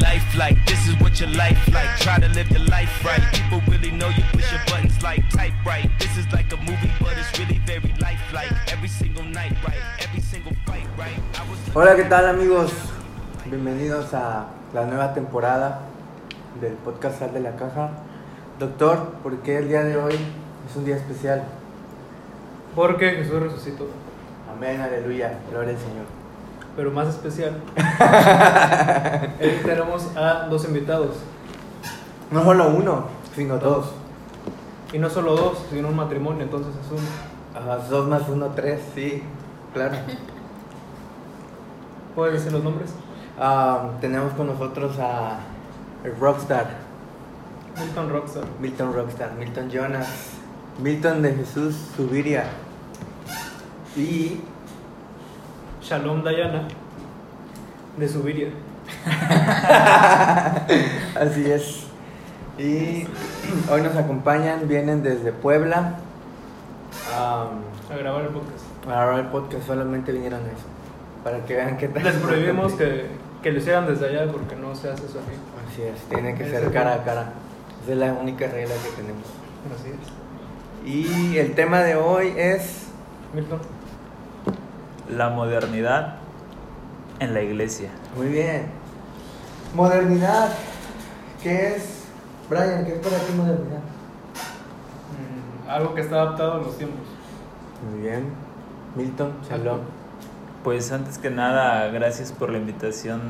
life like? This is what your life like. Try to live your life right. People really know you push your buttons like type right. This is like a movie, but it's really very lifelike. Every single night, right? Every single fight, right? I was Hola, ¿qué tal amigos? Bienvenidos a la nueva temporada del podcast Sal de la Caja. Doctor, ¿por qué el día de hoy es un día especial? Porque Jesús resucitó. Amén, aleluya, gloria al Señor. Pero más especial, hoy tenemos a dos invitados. No solo uno, sino dos. Y no solo dos, sino un matrimonio, entonces es uno. Ajá, dos más uno, tres, sí, claro. ¿Puedes decir los nombres? Ah, tenemos con nosotros a el Rockstar, Milton Rockstar. Milton Rockstar, Milton Jonas, Milton de Jesús Subiria y Shalom Dayana, de Subiria. Así es. Y hoy nos acompañan, vienen desde Puebla. am, A grabar el podcast. para grabar el podcast solamente vinieron a eso. Para que vean qué tal. Les prohibimos que, que lo hicieran desde allá porque no se hace eso aquí. Así es, tiene que ser cara a cara. Esa es la única regla que tenemos. Así es. Y el tema de hoy es. Milton. La modernidad en la iglesia. Muy bien. Modernidad. ¿Qué es? Brian, ¿qué es para ti modernidad? mm, algo que está adaptado a los tiempos. Muy bien. Milton, Shalom. Pues antes que nada, gracias por la invitación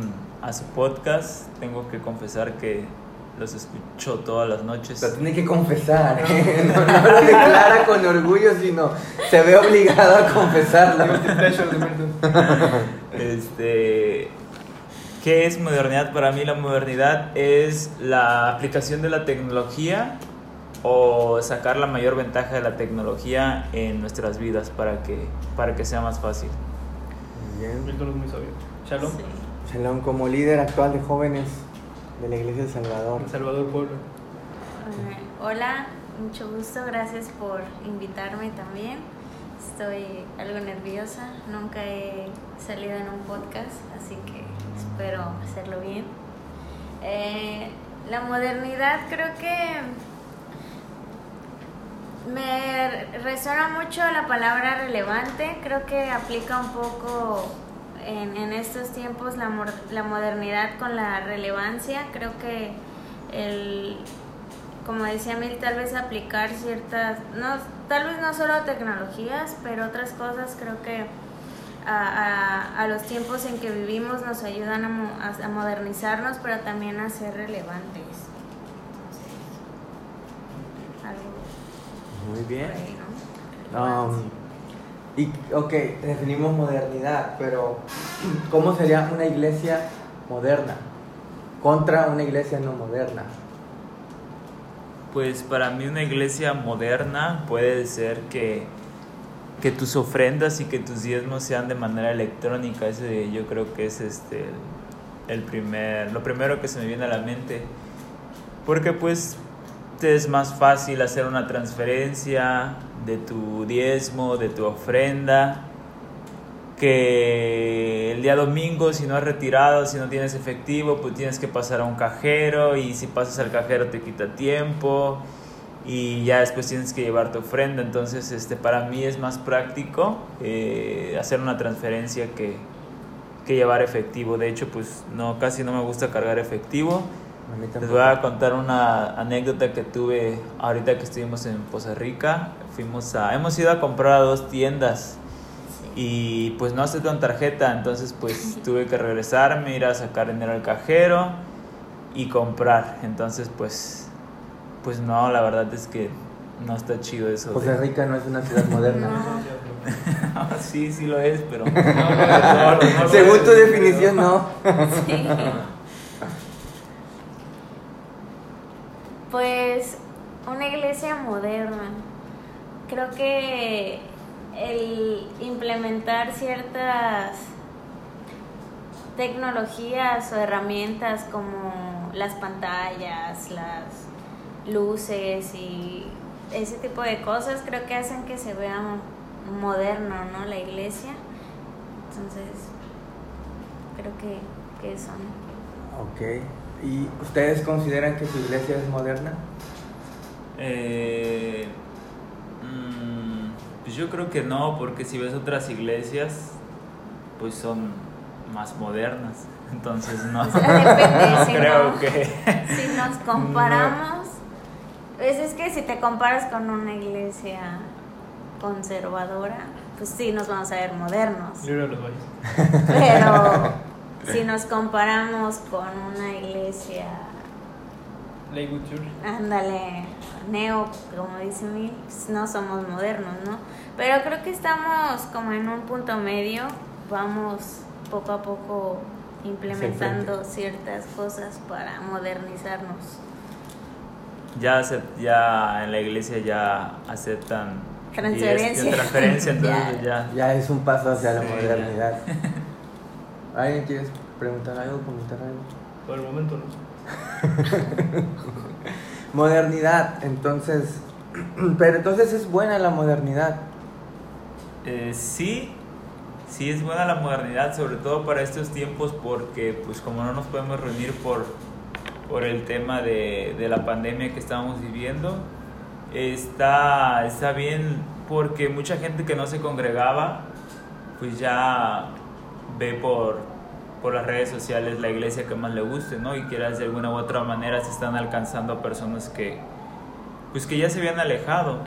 a su podcast. Tengo que confesar que los escucho todas las noches. Lo tiene que confesar, ¿eh? no, no lo declara con orgullo, sino se ve obligado a confesarlo. Este, ¿Qué es modernidad? Para mí la modernidad es la aplicación de la tecnología o sacar la mayor ventaja de la tecnología en nuestras vidas para que, para que sea más fácil. Muy bien. Milton es muy sabio. Shalom. Shalom, como líder actual de jóvenes de la Iglesia de Salvador. El Salvador Pueblo. Hola, mucho gusto, gracias por invitarme también. Estoy algo nerviosa, nunca he salido en un podcast, así que espero hacerlo bien. Eh, la modernidad creo que me resuena mucho la palabra relevante, creo que aplica un poco en, en estos tiempos la, la modernidad con la relevancia, creo que el, como decía Mil, tal vez aplicar ciertas, no, tal vez no solo tecnologías, pero otras cosas creo que a, a- a los tiempos en que vivimos nos ayudan a, mo- a- modernizarnos, pero también a ser relevantes. Entonces, algo Muy bien. Um, y, ok, definimos modernidad, pero ¿cómo sería una iglesia moderna contra una iglesia no moderna? Pues para mí una iglesia moderna puede ser que, que tus ofrendas y que tus diezmos sean de manera electrónica. Ese yo creo que es este el primer, lo primero que se me viene a la mente. Porque pues te es más fácil hacer una transferencia de tu diezmo, de tu ofrenda, que el día domingo si no has retirado, si no tienes efectivo, pues tienes que pasar a un cajero y si pasas al cajero te quita tiempo y ya después tienes que llevar tu ofrenda. Entonces, este, para mí es más práctico eh, hacer una transferencia que, que llevar efectivo. De hecho, pues no, casi no me gusta cargar efectivo. Les voy a contar una anécdota que tuve ahorita que estuvimos en Poza Rica. Fuimos a, hemos ido a comprar a dos tiendas y pues no aceptan tarjeta, entonces pues tuve que regresarme, ir a sacar dinero al cajero y comprar. Entonces pues, pues no, la verdad es que no está chido eso. Costa de- Rica no es una ciudad moderna. No. sí, sí lo es, pero No, no, no, no, no, Según tu definición, no. Sí. Pues una iglesia moderna. Creo que el implementar ciertas tecnologías o herramientas como las pantallas, las luces y ese tipo de cosas creo que hacen que se vea moderno, ¿no? La iglesia. Entonces, creo que, que eso. Ok. ¿Y ustedes consideran que su iglesia es moderna? Eh, mm, pues yo creo que no, porque si ves otras iglesias, pues son más modernas. Entonces no, O sea, depende, no si creo no- que... Si nos comparamos, pues es que si te comparas con una iglesia conservadora, pues sí nos vamos a ver modernos. Libro de los valles. Pero si nos comparamos con una iglesia, Lakewood Church. ándale, neo, como dice pues no somos modernos, ¿no? Pero creo que estamos como en un punto medio, vamos poco a poco implementando ciertas cosas para modernizarnos. Ya, ya en la iglesia ya aceptan Transferencia. es- transferencia, entonces Ya. ya. Ya es un paso hacia la Sí, ya. modernidad. ¿Alguien quiere preguntar algo, comentar algo? Por el momento no. Modernidad, entonces. Pero entonces es buena la modernidad. Eh, sí, sí es buena la modernidad, sobre todo para estos tiempos, porque pues como no nos podemos reunir por, por el tema de, de la pandemia que estamos viviendo, está, está bien porque mucha gente que no se congregaba, pues ya ve por, por las redes sociales la iglesia que más le guste, ¿no? Y quieras de alguna u otra manera se están alcanzando a personas que, pues que ya se habían alejado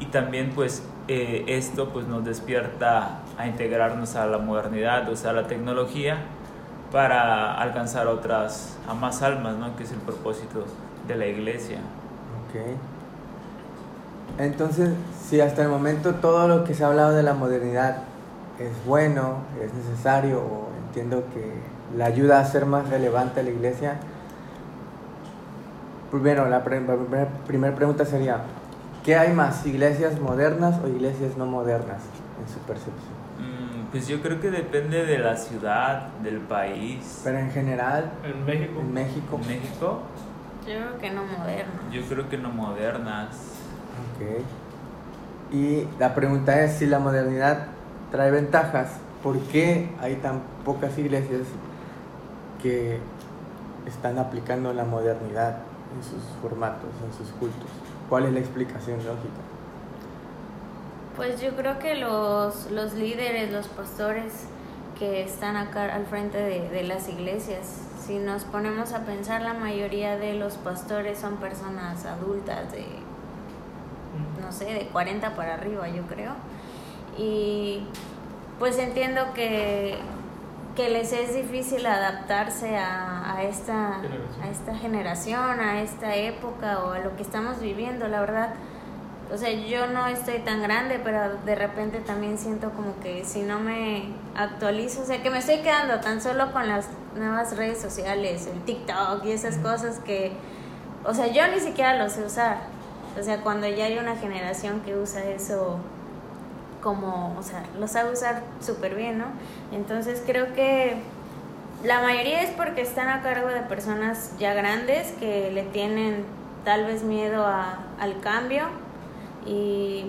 y también pues eh, esto pues nos despierta a integrarnos a la modernidad, usar la tecnología para alcanzar otras, a más almas, ¿no? Que es el propósito de la iglesia. Ok. Entonces, si hasta el momento todo lo que se ha hablado de la modernidad es bueno, es necesario, o entiendo que la ayuda a ser más relevante a la iglesia, primero, la primera primer pregunta sería, ¿qué hay más, iglesias modernas o iglesias no modernas en su percepción? Mm, Pues yo creo que depende de la ciudad, del país. Pero en general, En México. en México, En México, Yo creo que no moderno. yo creo que no modernas. Ok. Y la pregunta es si la modernidad trae ventajas. ¿Por qué hay tan pocas iglesias que están aplicando la modernidad en sus formatos, en sus cultos? ¿Cuál es la explicación lógica? Pues yo creo que los, los líderes, los pastores que están acá al frente de, de las iglesias, si nos ponemos a pensar, la mayoría de los pastores son personas adultas de, no sé, de 40 para arriba, yo creo. Y pues entiendo que, que les es difícil adaptarse a, a esta, Generación. a esta generación, a esta época o a lo que estamos viviendo, la verdad. O sea, yo no estoy tan grande, pero de repente también siento como que si no me actualizo, o sea, que me estoy quedando tan solo con las nuevas redes sociales, el TikTok y esas cosas que, o sea, yo ni siquiera lo sé usar. O sea, cuando ya hay una generación que usa eso como, o sea, lo sabe usar súper bien, ¿no? Entonces creo que la mayoría es porque están a cargo de personas ya grandes que le tienen tal vez miedo a, al cambio y,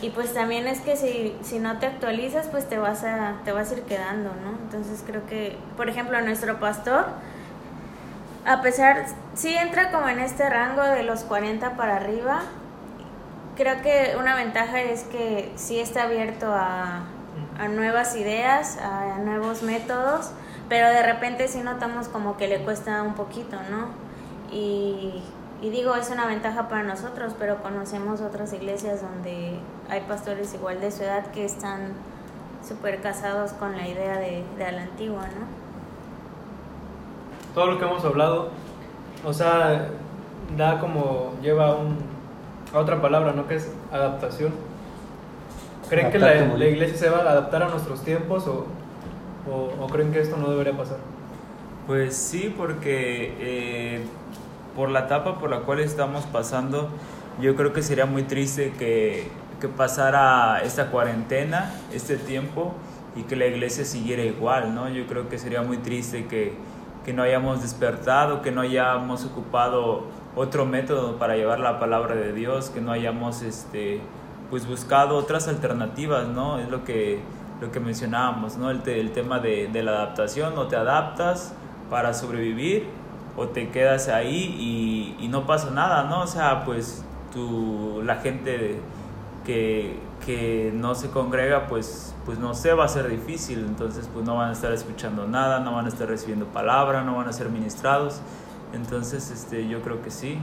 y pues también es que si, si no te actualizas pues te vas a te vas a ir quedando, ¿no? Entonces creo que, por ejemplo, nuestro pastor a pesar, sí entra como en este rango de los 40 para arriba, creo que una ventaja es que sí está abierto a, a nuevas ideas, a nuevos métodos, pero de repente sí notamos como que le cuesta un poquito, ¿no? Y, y digo, es una ventaja para nosotros, pero conocemos otras iglesias donde hay pastores igual de su edad que están súper casados con la idea de, de la antigua, ¿no? Todo lo que hemos hablado, o sea, da como, lleva un, a otra palabra, ¿no? Que es adaptación. ¿Creen que la, la iglesia se va a adaptar a nuestros tiempos o, o, o creen que esto no debería pasar? Pues sí, porque eh, por la etapa por la cual estamos pasando, yo creo que sería muy triste que, que pasara esta cuarentena, este tiempo, y que la iglesia siguiera igual, ¿no? Yo creo que sería muy triste que, que no hayamos despertado, que no hayamos ocupado otro método para llevar la palabra de Dios, que no hayamos este, pues buscado otras alternativas, ¿no? Es lo que, lo que mencionábamos, ¿no? El, te- el tema de, de la adaptación, o te adaptas para sobrevivir o te quedas ahí y, y no pasa nada, ¿no? O sea, pues tu, la gente que, que no se congrega, pues, pues no sé, va a ser difícil, entonces pues no van a estar escuchando nada, no van a estar recibiendo palabra, no van a ser ministrados, entonces este, yo creo que sí.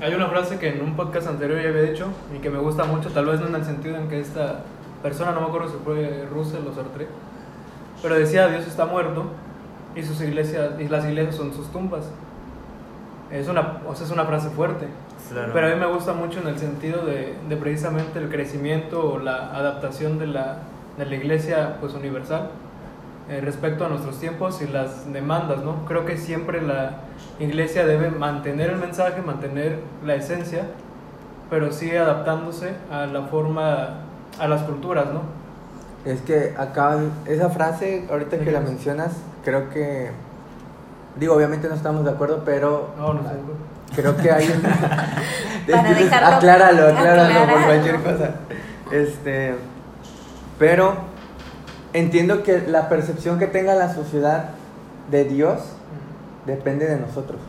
Hay una frase que en un podcast anterior ya había dicho y que me gusta mucho, tal vez no en el sentido en que esta persona, no me acuerdo si fue Russell o Sartre, pero decía Dios está muerto y sus iglesias y las iglesias son sus tumbas. Es una, o sea, es una frase fuerte. Claro. Pero a mí me gusta mucho en el sentido de, de precisamente el crecimiento o la adaptación de la, de la iglesia pues universal eh, respecto a nuestros tiempos y las demandas, ¿no? Creo que siempre la iglesia debe mantener el mensaje, mantener la esencia, pero sigue adaptándose a la forma, a las culturas, ¿no? Es que acá, esa frase, ahorita que la mencionas, creo que. Digo, obviamente no estamos de acuerdo, pero. No, no sé. Creo que hay un. Para dejarlo acláralo, acláralo por aclarado. cualquier cosa. Este. Pero entiendo que la percepción que tenga la sociedad de Dios depende de nosotros,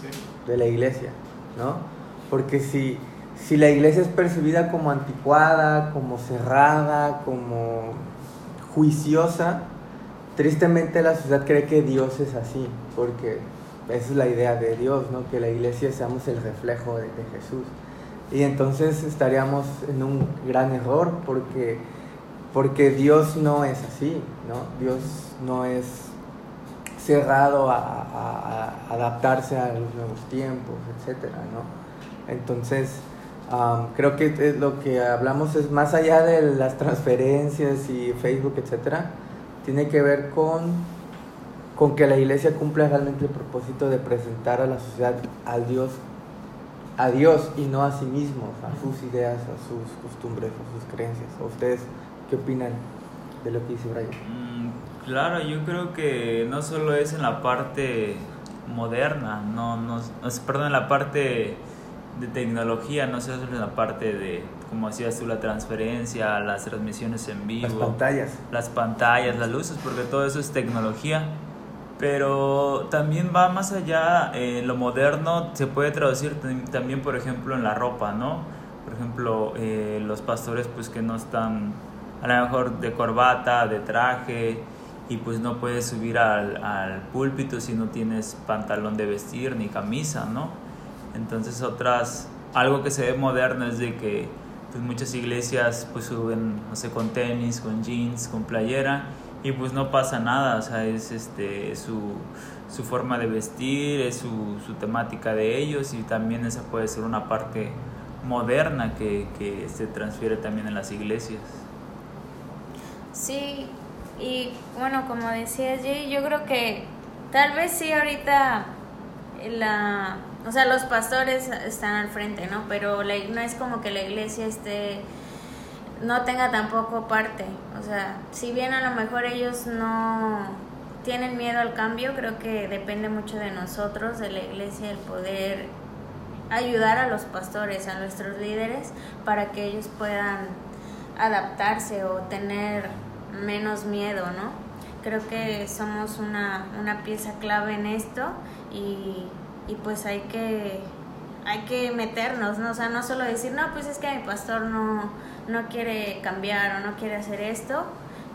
Sí. de la iglesia, ¿no? Porque si, si la iglesia es percibida como anticuada, como cerrada, como juiciosa, tristemente la sociedad cree que Dios es así, porque esa es la idea de Dios, ¿no? Que la iglesia seamos el reflejo de, de Jesús. Y entonces estaríamos en un gran error porque, porque Dios no es así, ¿no? Dios no es cerrado a, adaptarse a los nuevos tiempos, etcétera, ¿no? Entonces, creo que lo que hablamos es más allá de las transferencias y Facebook, etcétera, tiene que ver con, con que la iglesia cumpla realmente el propósito de presentar a la sociedad al Dios, a Dios y no a sí mismos, a sus ideas, a sus costumbres, a sus creencias. ¿A ustedes qué opinan de lo que dice Brian? Mm, Claro, yo creo que no solo es en la parte moderna, no, no, perdón, en la parte de tecnología, no solo en la parte de, como decías tú, la transferencia, las transmisiones en vivo, Las pantallas. las pantallas, las luces, porque todo eso es tecnología. Pero también va más allá, eh, lo moderno se puede traducir tam- también, por ejemplo, en la ropa, ¿no? Por ejemplo, eh, los pastores pues que no están a lo mejor de corbata, de traje, y pues no puedes subir al, al púlpito si no tienes pantalón de vestir ni camisa, ¿no? Entonces otras, algo que se ve moderno es de que pues muchas iglesias pues suben, no sé, con tenis, con jeans, con playera y pues no pasa nada, o sea, es este, su, su forma de vestir, es su, su temática de ellos y también esa puede ser una parte moderna que, que se transfiere también en las iglesias. Sí, y bueno, como decías Jay, yo creo que tal vez sí ahorita la, o sea, los pastores están al frente, ¿no? Pero la, no es como que la iglesia esté, no tenga tampoco parte. O sea, si bien a lo mejor ellos no tienen miedo al cambio, creo que depende mucho de nosotros, de la iglesia, el poder ayudar a los pastores, a nuestros líderes, para que ellos puedan adaptarse o tener menos miedo, ¿no? Creo que somos una, una pieza clave en esto y, y pues hay que, hay que meternos, ¿no? O sea, no solo decir, no, pues es que mi pastor no, no quiere cambiar o no quiere hacer esto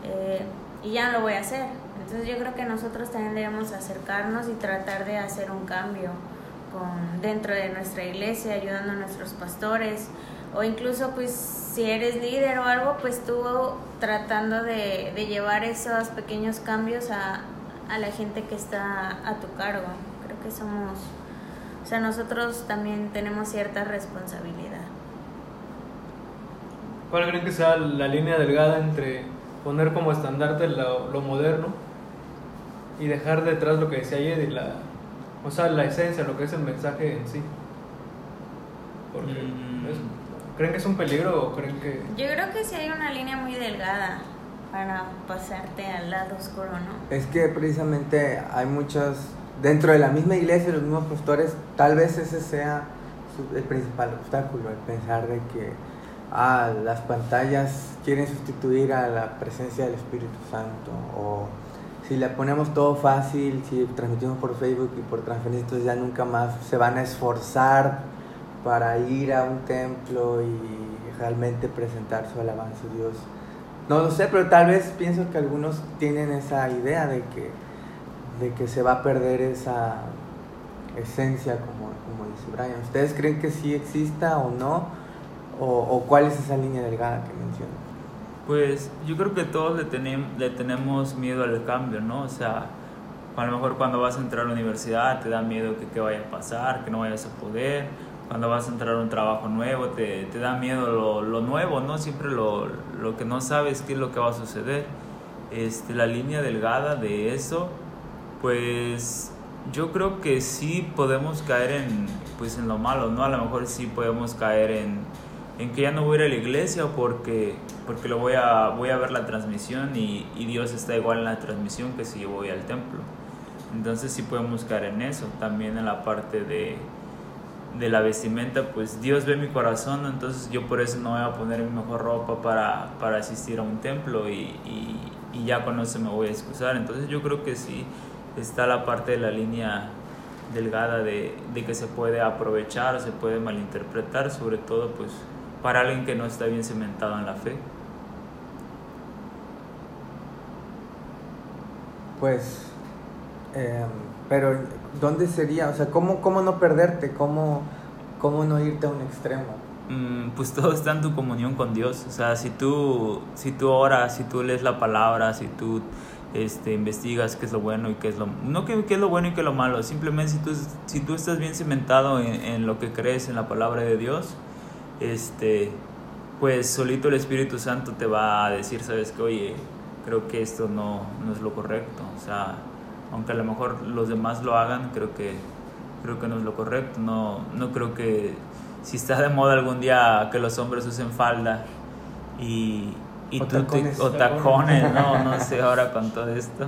eh, y ya no lo voy a hacer. Entonces yo creo que nosotros también debemos acercarnos y tratar de hacer un cambio con, dentro de nuestra iglesia, ayudando a nuestros pastores, o incluso pues si eres líder o algo, pues tú tratando de, de llevar esos pequeños cambios a, a la gente que está a tu cargo. Creo que somos, o sea, nosotros también tenemos cierta responsabilidad. ¿Cuál creen que sea la línea delgada entre poner como estandarte lo, lo moderno y dejar detrás lo que decía ayer y la, o sea, la esencia, lo que es el mensaje en sí? Porque Mm. es- ¿Creen que es un peligro o creen que...? Yo creo que sí hay una línea muy delgada para pasarte al lado oscuro, ¿no? Es que precisamente hay muchas, dentro de la misma iglesia, los mismos pastores, tal vez ese sea el principal obstáculo, el pensar de que ah, las pantallas quieren sustituir a la presencia del Espíritu Santo o si le ponemos todo fácil, si transmitimos por Facebook y por transferencia, ya nunca más se van a esforzar para ir a un templo y realmente presentar su alabanza a Dios. No lo sé, pero tal vez pienso que algunos tienen esa idea de que, de que se va a perder esa esencia, como, como dice Brian. ¿Ustedes creen que sí exista o no? ¿O, o cuál es esa línea delgada que mencionan? Pues yo creo que todos le, le tenemos miedo al cambio, ¿no? O sea, a lo mejor cuando vas a entrar a la universidad te da miedo que qué vaya a pasar, que no vayas a poder. Cuando vas a entrar a un trabajo nuevo te, te da miedo lo, lo nuevo, ¿no? Siempre lo, lo que no sabes qué es lo que va a suceder. Este, la línea delgada de eso, pues yo creo que sí podemos caer en, pues, en lo malo, ¿no? A lo mejor sí podemos caer en, en que ya no voy a ir a la iglesia porque, porque lo voy, a, voy a ver la transmisión y, y Dios está igual en la transmisión que si yo voy al templo. Entonces sí podemos caer en eso. También en la parte de, de la vestimenta, pues Dios ve mi corazón, entonces yo por eso no voy a poner mi mejor ropa para, para asistir a un templo y, y, y ya con eso me voy a excusar. Entonces yo creo que sí está la parte de la línea delgada de, de que se puede aprovechar se puede malinterpretar, sobre todo pues para alguien que no está bien cimentado en la fe. Pues, eh, pero ¿dónde sería? O sea, ¿cómo, cómo no perderte? ¿Cómo, ¿Cómo no irte a un extremo? Mm, pues todo está en tu comunión con Dios. O sea, si tú, si tú oras, si tú lees la palabra, si tú este, investigas qué es lo bueno y qué es lo... No qué, qué es lo bueno y qué es lo malo, simplemente si tú, si tú estás bien cimentado en, en lo que crees, en la palabra de Dios, este, pues solito el Espíritu Santo te va a decir, sabes que, oye, creo que esto no, no es lo correcto. O sea, aunque a lo mejor los demás lo hagan, creo que, creo que no es lo correcto. No, no creo que si está de moda algún día que los hombres usen falda y, y O tú tacones. o tacones, no, no sé ahora con todo esto.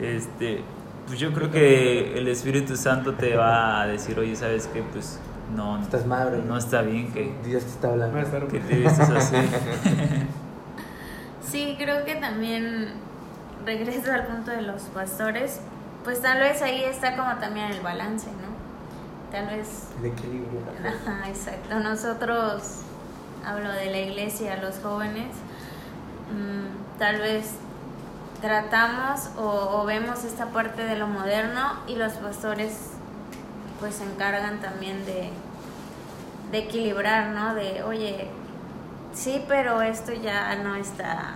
Este, pues yo creo que el Espíritu Santo te va a decir, oye, ¿sabes qué? Pues no, Estás mal, bro. no está bien que, Dios te está hablando. Que te vistes así. Sí, creo que también regreso al punto de los pastores, pues tal vez ahí está como también el balance, ¿no? Tal vez, El equilibrio. ajá, exacto, nosotros, hablo de la iglesia, los jóvenes, mm, tal vez tratamos o, o vemos esta parte de lo moderno y los pastores pues se encargan también de, de equilibrar, ¿no? De, oye, sí, pero esto ya no está,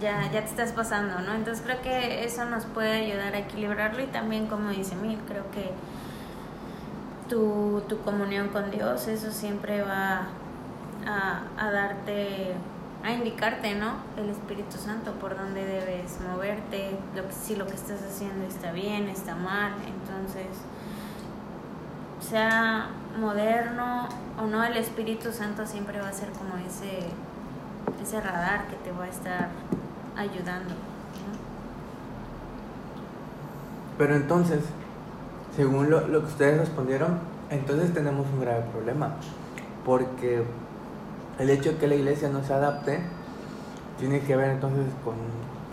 ya, ya te estás pasando, ¿no? Entonces creo que eso nos puede ayudar a equilibrarlo y también, como dice Mil, creo que tu, tu comunión con Dios, eso siempre va a, a darte, a indicarte, ¿no? El Espíritu Santo por dónde debes moverte, lo que, si lo que estás haciendo está bien, está mal, entonces sea moderno o no, el Espíritu Santo siempre va a ser como ese, ese radar que te va a estar ayudando. ¿no? Pero entonces, según lo, lo que ustedes respondieron, entonces tenemos un grave problema. Porque el hecho de que la iglesia no se adapte tiene que ver entonces con,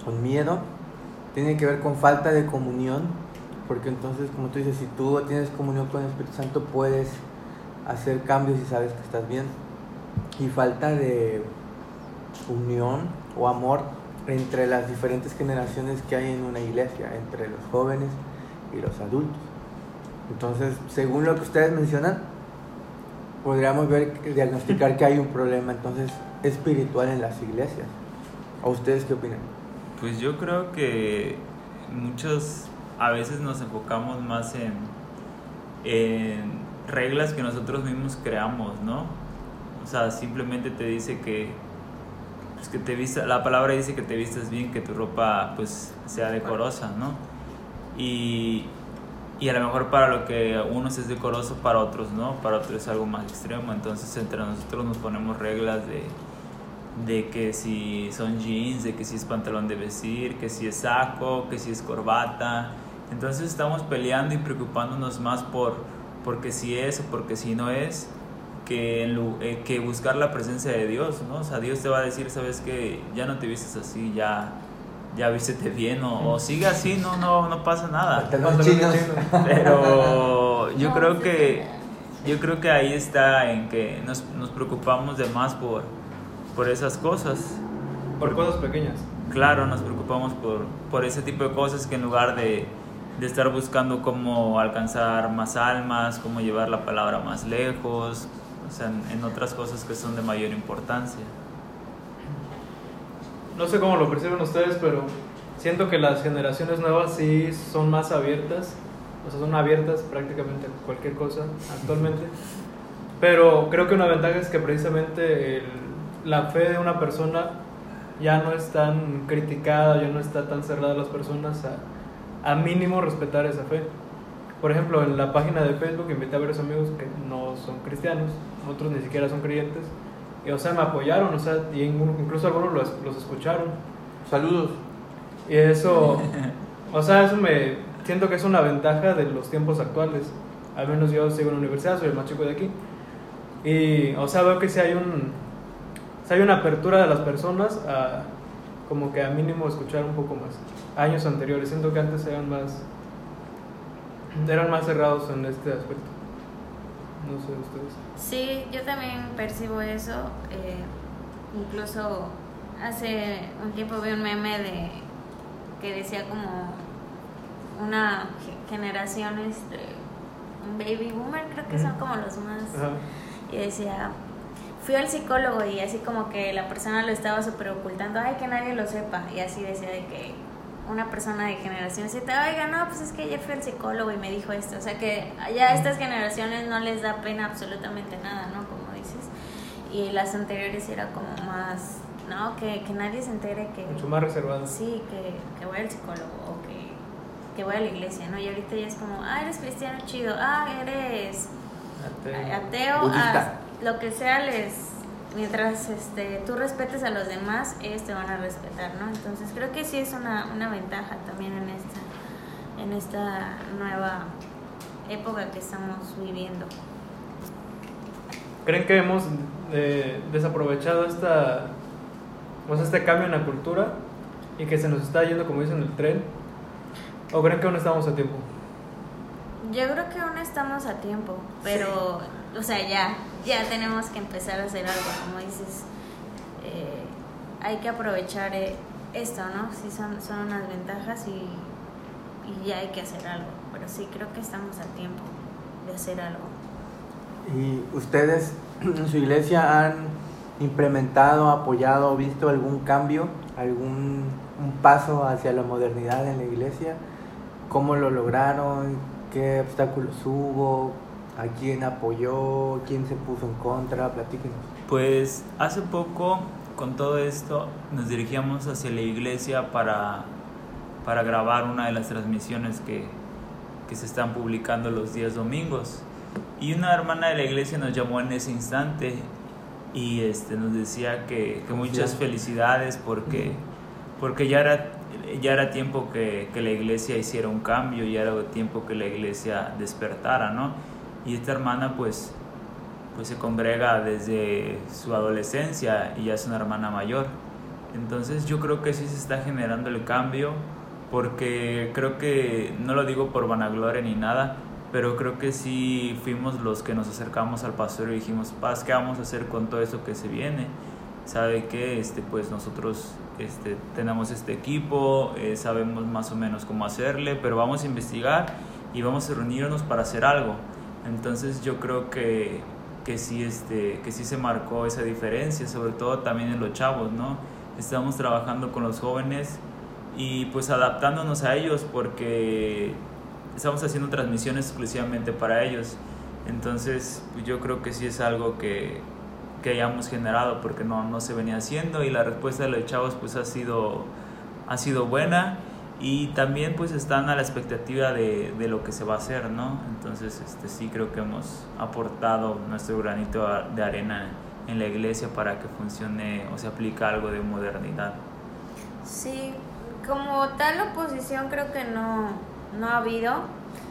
con miedo, tiene que ver con falta de comunión, porque entonces, como tú dices, si tú tienes comunión con el Espíritu Santo, puedes hacer cambios y sabes que estás bien. Y falta de unión o amor entre las diferentes generaciones que hay en una iglesia, entre los jóvenes y los adultos. Entonces, según lo que ustedes mencionan, podríamos ver, diagnosticar que hay un problema entonces espiritual en las iglesias. ¿O ustedes qué opinan? Pues yo creo que muchos a veces nos enfocamos más en, en reglas que nosotros mismos creamos, ¿no? O sea, simplemente te dice que, pues que te vista, la palabra dice que te vistas bien, que tu ropa pues sea decorosa, ¿no? Y, y a lo mejor para lo que unos es decoroso, para otros no, para otros es algo más extremo. Entonces entre nosotros nos ponemos reglas de, de que si son jeans, de que si es pantalón de vestir, que si es saco, que si es corbata. Entonces estamos peleando y preocupándonos más por porque si es o porque si no es, que, en lu- eh, que buscar la presencia de Dios, ¿no? O sea, Dios te va a decir, sabes que ya no te vistes así, ya, ya vístete bien o, o sigue así, no, no, no pasa nada. Pero yo creo que yo creo que ahí está en que nos, nos preocupamos de más por, por esas cosas. Por cosas pequeñas. Claro, nos preocupamos por, por ese tipo de cosas que en lugar de, de estar buscando cómo alcanzar más almas, cómo llevar la palabra más lejos, o sea, en, otras cosas que son de mayor importancia. No sé cómo lo perciben ustedes, pero siento que las generaciones nuevas sí son más abiertas, o sea, son abiertas prácticamente a cualquier cosa actualmente. Pero creo que una ventaja es que precisamente el- la fe de una persona ya no es tan criticada, ya no está tan cerrada a las personas a, a mínimo respetar esa fe. Por ejemplo, en la página de Facebook invité a varios amigos que no son cristianos, otros ni siquiera son creyentes, y o sea, me apoyaron, o sea, y in- incluso algunos los, los escucharon. Saludos. Y eso, o sea, eso me siento que es una ventaja de los tiempos actuales. Al menos yo sigo en la universidad, soy el más chico de aquí. Y, o sea, veo que si hay un, sí hay una apertura de las personas a, como que a mínimo escuchar un poco más. Años anteriores, siento que antes eran más, eran más cerrados en este aspecto. No sé ustedes. Sí, yo también percibo eso. eh, incluso hace un tiempo vi un meme de que decía como una ge- generación, este, un baby boomer, creo que son como los más. Ajá. Y decía, fui al psicólogo y así como que la persona lo estaba súper ocultando, ay, que nadie lo sepa. Y así decía de que una persona de generación Z, oiga, no, pues es que ayer fui al psicólogo y me dijo esto. O sea que ya a estas generaciones no les da pena absolutamente nada, ¿no? Como dices. Y las anteriores era como más, no, que, que nadie se entere que... Mucho más reservados. Sí, que, que voy al psicólogo o que, que voy a la iglesia, ¿no? Y ahorita ya es como, ah, eres cristiano chido, ah, eres Ateo. ateo, lo que sea les mientras este tú respetes a los demás ellos te van a respetar no entonces creo que sí es una, una ventaja también en esta en esta nueva época que estamos viviendo ¿Creen que hemos eh, desaprovechado esta, sea, este cambio en la cultura y que se nos está yendo, como dicen, el tren? ¿O creen que aún estamos a tiempo? yo creo que aún estamos a tiempo pero o sea ya ya tenemos que empezar a hacer algo como dices eh, hay que aprovechar eh, esto no sí son son unas ventajas y y ya hay que hacer algo pero sí creo que estamos a tiempo de hacer algo ¿Y ustedes en su iglesia han implementado, apoyado, visto algún cambio, algún un paso hacia la modernidad en la iglesia? ¿Cómo lo lograron? ¿Qué obstáculos hubo? ¿A quién apoyó? ¿Quién se puso en contra? Platíquenos. Pues hace poco, con todo esto, nos dirigíamos hacia la iglesia para, para grabar una de las transmisiones que, que se están publicando los días domingos. Y una hermana de la iglesia nos llamó en ese instante y este, nos decía que, que muchas felicidades porque, porque ya, era, ya era tiempo que, que la iglesia hiciera un cambio, ya era tiempo que la iglesia despertara, ¿no? Y esta hermana pues pues se congrega desde su adolescencia y ya es una hermana mayor. Entonces yo creo que sí se está generando el cambio porque creo que, no lo digo por vanagloria ni nada, pero creo que sí fuimos los que nos acercamos al pastor y dijimos, Paz, ¿qué vamos a hacer con todo eso que se viene? Sabe que este, pues nosotros este, tenemos este equipo, eh, sabemos más o menos cómo hacerle, pero vamos a investigar y vamos a reunirnos para hacer algo. Entonces yo creo que, que, sí, este, que sí se marcó esa diferencia, sobre todo también en los chavos, ¿no? Estamos trabajando con los jóvenes y pues adaptándonos a ellos porque estamos haciendo transmisiones exclusivamente para ellos. Entonces yo creo que sí es algo que, que hayamos generado porque no, no se venía haciendo y la respuesta de los chavos pues ha sido, ha sido buena y también pues están a la expectativa de, de, lo que se va a hacer, ¿no? Entonces este, sí creo que hemos aportado nuestro granito de arena en la iglesia para que funcione o se aplique algo de modernidad. Sí, como tal oposición creo que no, no ha habido.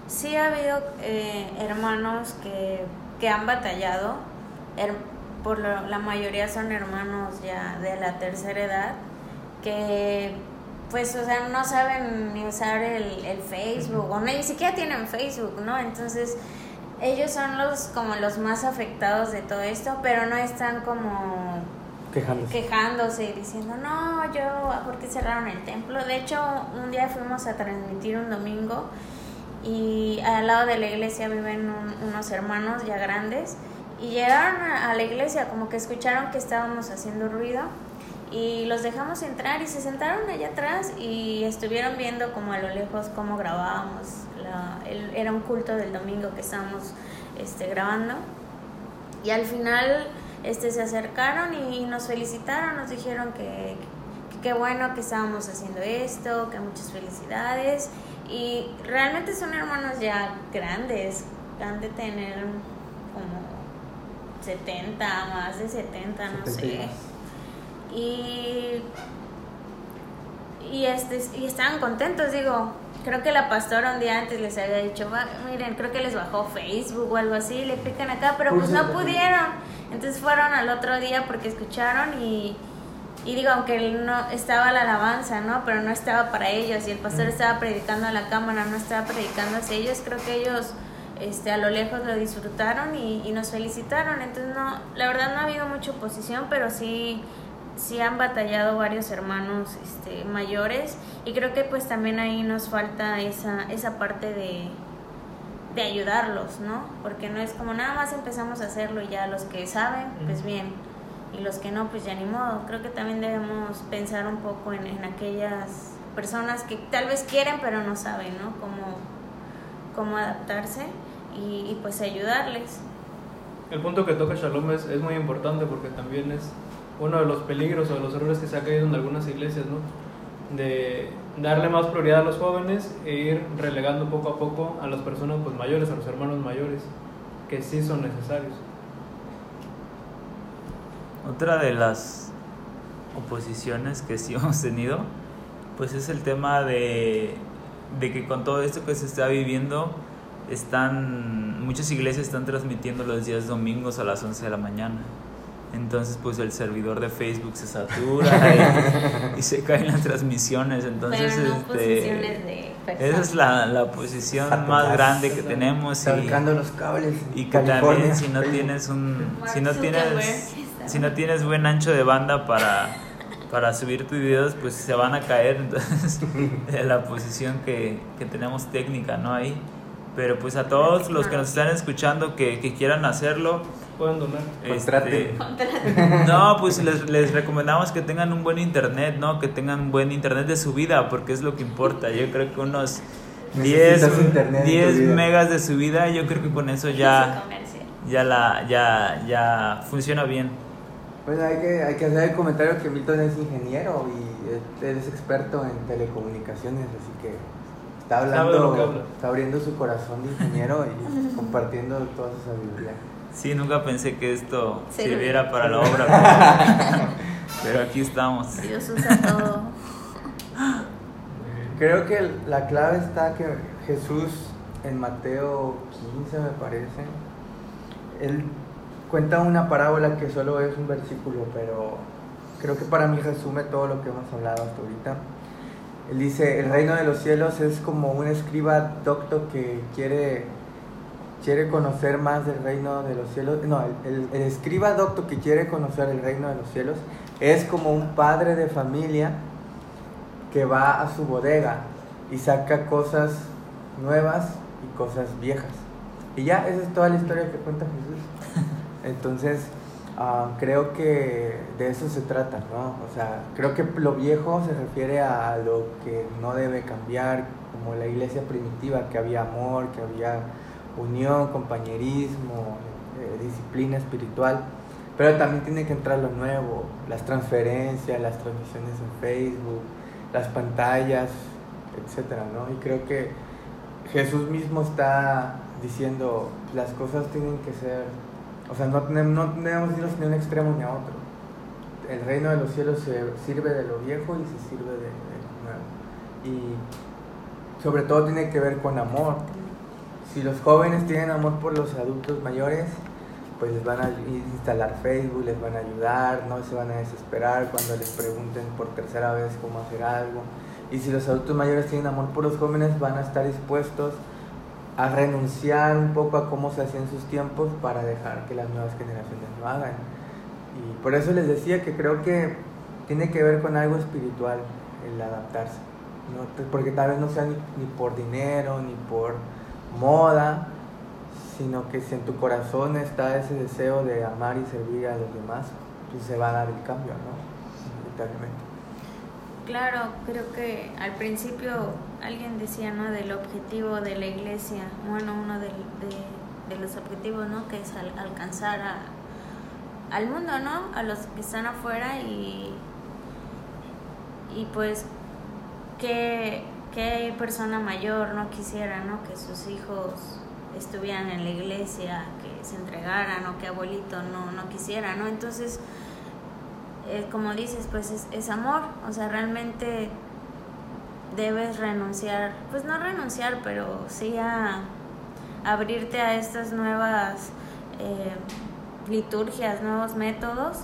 Sí ha habido eh, hermanos que, que, han batallado, por lo, la mayoría son hermanos ya de la tercera edad, que pues, o sea, no saben ni usar el, el Facebook, o ni siquiera tienen Facebook, ¿no? Entonces, ellos son los como los más afectados de todo esto, pero no están como Quejándose. quejándose y diciendo, no, yo, ¿por qué cerraron el templo? De hecho, un día fuimos a transmitir un domingo y al lado de la iglesia viven un- unos hermanos ya grandes y llegaron a, a la iglesia como que escucharon que estábamos haciendo ruido y los dejamos entrar y se sentaron allá atrás y estuvieron viendo como a lo lejos cómo grabábamos. La, el- era un culto del domingo que estábamos este, grabando y al final este, se acercaron y nos felicitaron, nos dijeron que qué bueno que estábamos haciendo esto, que muchas felicidades. Y realmente son hermanos ya grandes, han de tener como 70, más de 70, no 70 y sé. Y, y, este, y estaban contentos, digo. Creo que la pastora un día antes les había dicho, "Va, miren, creo que les bajó Facebook o algo así, le pican acá, pero pues no pudieron. Entonces fueron al otro día porque escucharon y, y digo, aunque no estaba la alabanza, ¿no? Pero no estaba para ellos y el pastor estaba predicando a la cámara, no estaba predicando hacia ellos. Creo que ellos este, a lo lejos lo disfrutaron y, y nos felicitaron. Entonces, no, la verdad no ha habido mucha oposición, pero sí, sí han batallado varios hermanos este, mayores y creo que pues también ahí nos falta esa, esa parte de, de ayudarlos, ¿no? Porque no es como nada más empezamos a hacerlo y ya los que saben, pues bien, y los que no, pues ya ni modo. Creo que también debemos pensar un poco en, en aquellas personas que tal vez quieren pero no saben, ¿no? Cómo, cómo adaptarse y, y, pues ayudarles. El punto que toca Shalom es, es muy importante porque también es uno de los peligros o de los errores que se ha caído en algunas iglesias, ¿no? De darle más prioridad a los jóvenes e ir relegando poco a poco a las personas pues, mayores, a los hermanos mayores, que sí son necesarios. Otra de las oposiciones que sí hemos tenido, pues es el tema de, de que con todo esto que se está viviendo, están muchas iglesias están transmitiendo los días domingos a las 11 de la mañana. Entonces, pues el servidor de Facebook se satura y, y se caen las transmisiones. Entonces, Pero no este, esa es la, la posición más grande que tenemos. y- Salcando los cables. y que California. también si no tienes un Mark si no tienes si no tienes buen ancho de banda para para subir tus videos pues se van a caer entonces de la posición que, que tenemos técnica no ahí pero pues a todos los que nos están escuchando que, que quieran hacerlo Pueden donar. Este, no, pues les, les recomendamos que tengan un buen internet, ¿no? Que tengan un buen internet de su vida, porque es lo que importa. Yo creo que unos 10, Necesitas internet en tu 10 vida. megas de su vida, yo creo que con eso ya, ya, la, ya, ya funciona bien. Pues hay que, hay que hacer el comentario que Milton es ingeniero y él es experto en telecomunicaciones, así que está hablando, lo que habla. está abriendo su corazón de ingeniero y compartiendo toda su sabiduría. Sí, nunca pensé que esto Sí. sirviera para la obra, pero, pero aquí estamos. Dios usa todo. Creo que la clave está que Jesús en Mateo 15 me parece, él cuenta una parábola que solo es un versículo, pero creo que para mí resume todo lo que hemos hablado hasta ahorita. Él dice, el reino de los cielos es como un escriba docto que quiere, quiere conocer más del reino de los cielos. No, el, el- el escriba docto que quiere conocer el reino de los cielos es como un padre de familia que va a su bodega y saca cosas nuevas y cosas viejas. Y ya, esa es toda la historia que cuenta Jesús. Entonces, ah, creo que de eso se trata, ¿no? O sea, creo que lo viejo se refiere a lo que no debe cambiar, como la iglesia primitiva, que había amor, que había unión, compañerismo, eh, disciplina espiritual. Pero también tiene que entrar lo nuevo, las transferencias, las transmisiones en Facebook, las pantallas, etcétera, ¿no? Y creo que Jesús mismo está diciendo las cosas tienen que ser, o sea, no no tenemos irnos ni a un extremo ni a otro. El reino de los cielos se sirve de lo viejo y se sirve de, de lo nuevo. Y sobre todo tiene que ver con amor. Si los jóvenes tienen amor por los adultos mayores, pues les van a instalar Facebook, les van a ayudar, no se van a desesperar cuando les pregunten por tercera vez cómo hacer algo. Y si los adultos mayores tienen amor por los jóvenes, van a estar dispuestos a renunciar un poco a cómo se hacían sus tiempos para dejar que las nuevas generaciones lo hagan. Y por eso les decía que creo que tiene que ver con algo espiritual el adaptarse. ¿no? Porque tal vez no sea ni, por dinero, ni por moda, sino que si en tu corazón está ese deseo de amar y servir a los demás, pues se va a dar el cambio, ¿no? Claro, creo que al principio alguien decía, ¿no? Del objetivo de la iglesia, bueno, uno de, los objetivos, ¿no? Que es al- alcanzar a, al mundo, ¿no? A los que están afuera y, y pues, ¿qué, qué persona mayor no quisiera, ¿no? Que sus hijos estuvieran en la iglesia, que se entregaran o que abuelito no, no quisiera, ¿no? Entonces, eh, como dices, pues es, es amor, o sea, realmente debes renunciar, pues no renunciar, pero sí a abrirte a estas nuevas eh, liturgias, nuevos métodos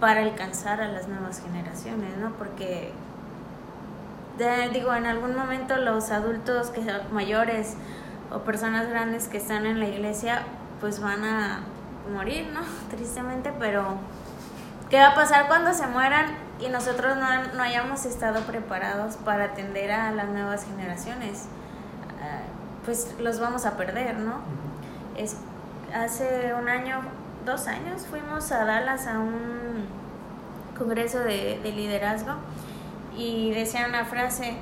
para alcanzar a las nuevas generaciones, ¿no? Porque de- digo, en algún momento los adultos que mayores o personas grandes que están en la iglesia, pues van a morir, ¿no? Tristemente, pero ¿qué va a pasar cuando se mueran y nosotros no, no hayamos estado preparados para atender a las nuevas generaciones? Ah, pues los vamos a perder, ¿no? Es, hace un año, dos años, fuimos a Dallas a un congreso de, de liderazgo y decía una frase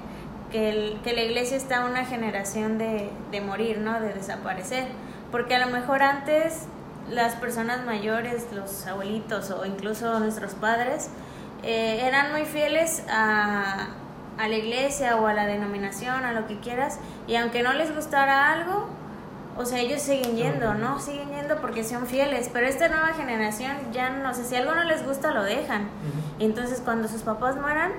que, el- que la iglesia está a una generación de, de morir, ¿no? De desaparecer. Porque a lo mejor antes las personas mayores, los abuelitos o incluso nuestros padres, eh, eran muy fieles a, a la iglesia o a la denominación, a lo que quieras, y aunque no les gustara algo, o sea, ellos siguen yendo, ¿no? Siguen yendo porque son fieles, pero esta nueva generación ya no, o sea, si algo no les gusta, lo dejan. Y entonces cuando sus papás mueran,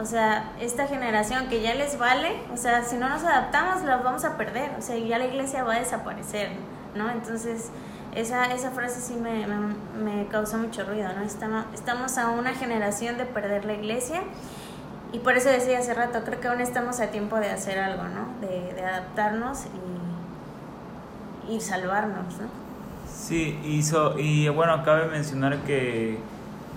o sea, esta generación que ya les vale, o sea, si no nos adaptamos, la vamos a perder, o sea, ya la iglesia va a desaparecer, ¿no? Entonces, esa, esa frase sí me, me, causó mucho ruido, ¿no? Estamos, estamos a una generación de perder la iglesia y por eso decía hace rato, creo que aún estamos a tiempo de hacer algo, ¿no? De, adaptarnos y, y salvarnos, ¿no? Sí, y, so- y bueno, cabe mencionar que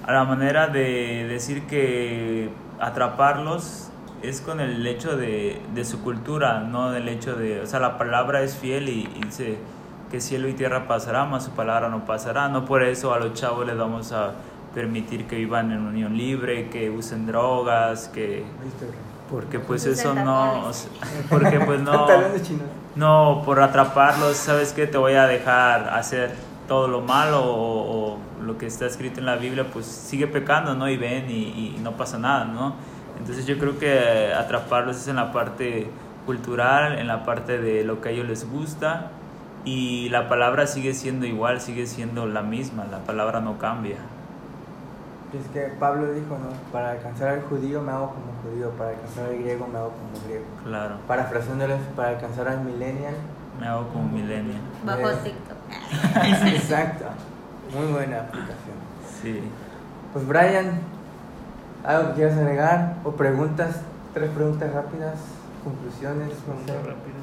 a la manera de decir que atraparlos es con el hecho de, de su cultura, no del hecho de, o sea, la palabra es fiel y, y dice que cielo y tierra pasará, mas su palabra no pasará, no por eso a los chavos les vamos a permitir que vivan en unión libre, que usen drogas, que porque pues eso no, o tacones. sea, porque pues no no, por atraparlos, ¿sabes qué? Te voy a dejar hacer todo lo malo o, o lo que está escrito en la Biblia, pues sigue pecando, ¿no? Y ven y, y no pasa nada, ¿no? Entonces yo creo que atraparlos es en la parte cultural, en la parte de lo que a ellos les gusta y la palabra sigue siendo igual, sigue siendo la misma, la palabra no cambia. Es que Pablo dijo, ¿no? Para alcanzar al judío me hago como judío, para alcanzar al griego me hago como griego. Claro, Parafraseándoles, para alcanzar al millennial. me hago como millennial. Bajo Eh. TikTok. Exacto. Muy buena aplicación. Sí. Pues Brian, ¿algo que quieras agregar? ¿O preguntas? Tres preguntas rápidas, conclusiones, no sé. Rápidas.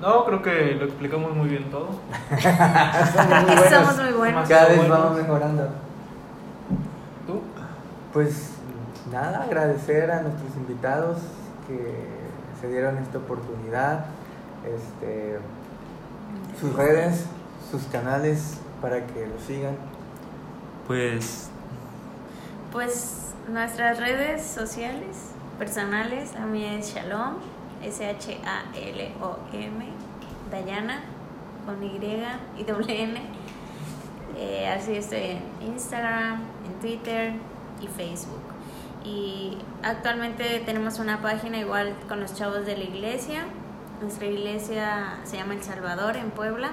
No, creo que lo explicamos muy bien todo. Somos muy buenos. Somos muy buenos. Cada vez Buenos. vamos mejorando. ¿Tú? Pues nada, agradecer a nuestros invitados que se dieron esta oportunidad, este, sus redes, sus canales para que lo sigan. Pues Pues nuestras redes sociales personales, a mí es Shalom, S-H-A-L-O-M, Dayana, con Y y doble N. Eh, así estoy en Instagram, en Twitter y Facebook. Y actualmente tenemos una página igual con los chavos de la iglesia. Nuestra iglesia se llama El Salvador en Puebla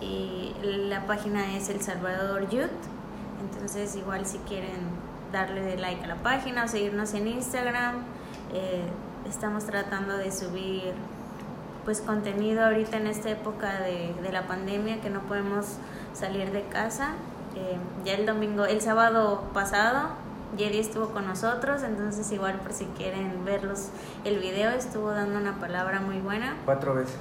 y la página es El Salvador Youth. Entonces igual si quieren darle like a la página o seguirnos en Instagram, eh, estamos tratando de subir pues contenido ahorita en esta época de, de la pandemia que no podemos salir de casa. Eh, ya el domingo, el sábado pasado Jedi estuvo con nosotros, entonces igual por si quieren verlos el video, estuvo dando una palabra muy buena. Cuatro veces.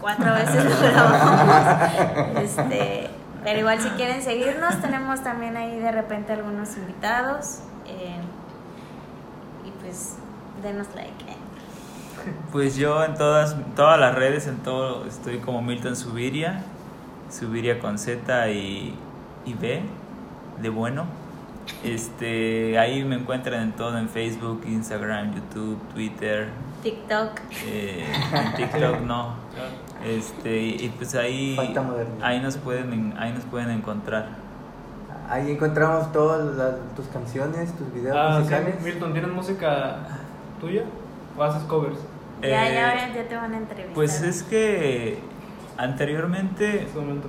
Cuatro veces lo grabamos. Este, pero igual si quieren seguirnos, tenemos también ahí de repente algunos invitados. eh, y pues denos like. eh. Pues yo en todas, todas las redes, en todo, estoy como Milton Subiria, Subiria con Z y, y B, de bueno. Este, ahí me encuentran en todo, en Facebook, Instagram, YouTube, Twitter, TikTok. eh, en TikTok no. Este, y pues ahí, ahí nos pueden, en- ahí nos pueden encontrar. Ahí encontramos todas las- tus canciones, tus videos Ah, sí, musicales. Milton, ¿tienes música tuya o haces covers? Ya, Eh, ya, ahora ya te van a entrevistar. Pues es que anteriormente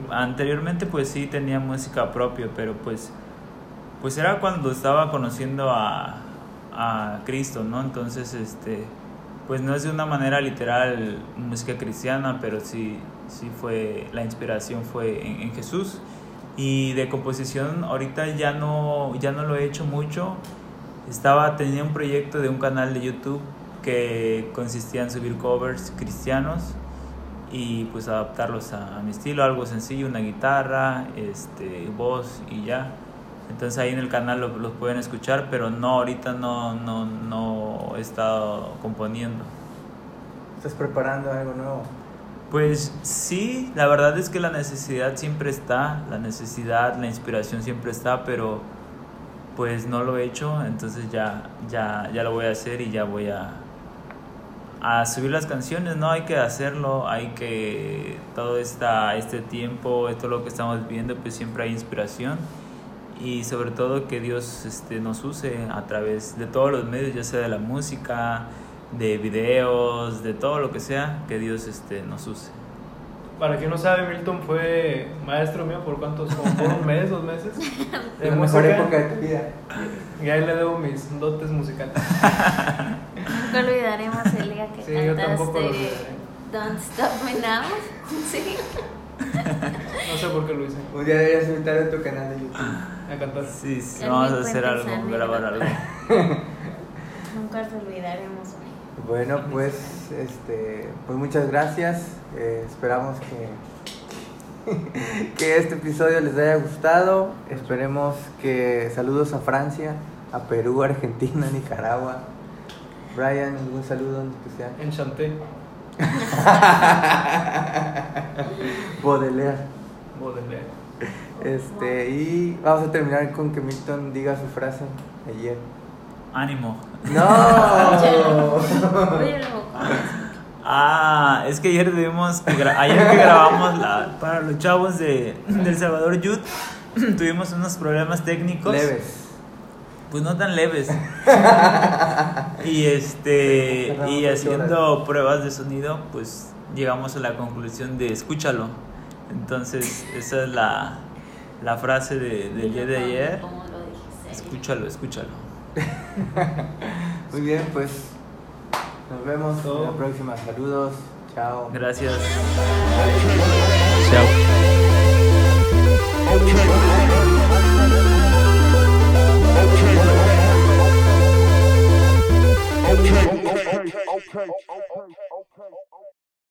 Anteriormente pues sí tenía música propia, pero pues pues era cuando estaba conociendo a, a Cristo, ¿no? Entonces este pues no es de una manera literal música cristiana, pero sí sí fue la inspiración fue en, en Jesús y de composición ahorita ya no ya no lo he hecho mucho. Estaba tenía un proyecto de un canal de YouTube que consistía en subir covers cristianos y pues adaptarlos a, a mi estilo, algo sencillo, una guitarra, este, voz y ya. Entonces ahí en el canal lo- los pueden escuchar, pero no, ahorita no, no, no he estado componiendo. ¿Estás preparando algo nuevo? Pues sí, la verdad es que la necesidad siempre está, la necesidad, la inspiración siempre está, pero pues no lo he hecho, entonces ya, ya, ya lo voy a hacer y ya voy a, a subir las canciones, ¿no? Hay que hacerlo, hay que todo esta, este tiempo, todo lo que estamos viviendo, pues siempre hay inspiración y sobre todo que Dios este, nos use a través de todos los medios, ya sea de la música, de videos, de todo lo que sea, que Dios este, nos use. Para quien no sabe, Milton fue maestro mío por cuántos, como por un mes, dos meses. De La mejor música. época de tu vida. Y ahí le debo mis dotes musicales. Nunca olvidaremos el día que Sí, yo tampoco lo olvidaré. Don't Stop Me Now. Sí. No sé por qué lo hice. Un día deberías invitar a tu canal de YouTube. A cantar. Sí, sí, vamos a hacer algo, grabar algo. Nunca lo olvidaremos. Bueno, pues, este, pues muchas gracias. Eh, esperamos que, que este episodio les haya gustado. Esperemos que saludos a Francia, a Perú, Argentina, Nicaragua. Brian, algún saludo en especial. Enchanté. Baudelaire. Baudelaire. Este, y vamos a terminar con que Milton diga su frase ayer. Ánimo. ¡No! Ah, es que ayer tuvimos que ayer que grabamos la, para los chavos de del Salvador Youth tuvimos unos problemas técnicos. Leves. Pues no tan leves. y este y haciendo pruebas de sonido, pues llegamos a la conclusión de escúchalo. Entonces, esa es la, la frase de- del día de ayer. Escúchalo, escúchalo. Muy bien, pues nos vemos en la próxima. Saludos. Chao. Gracias. Chao.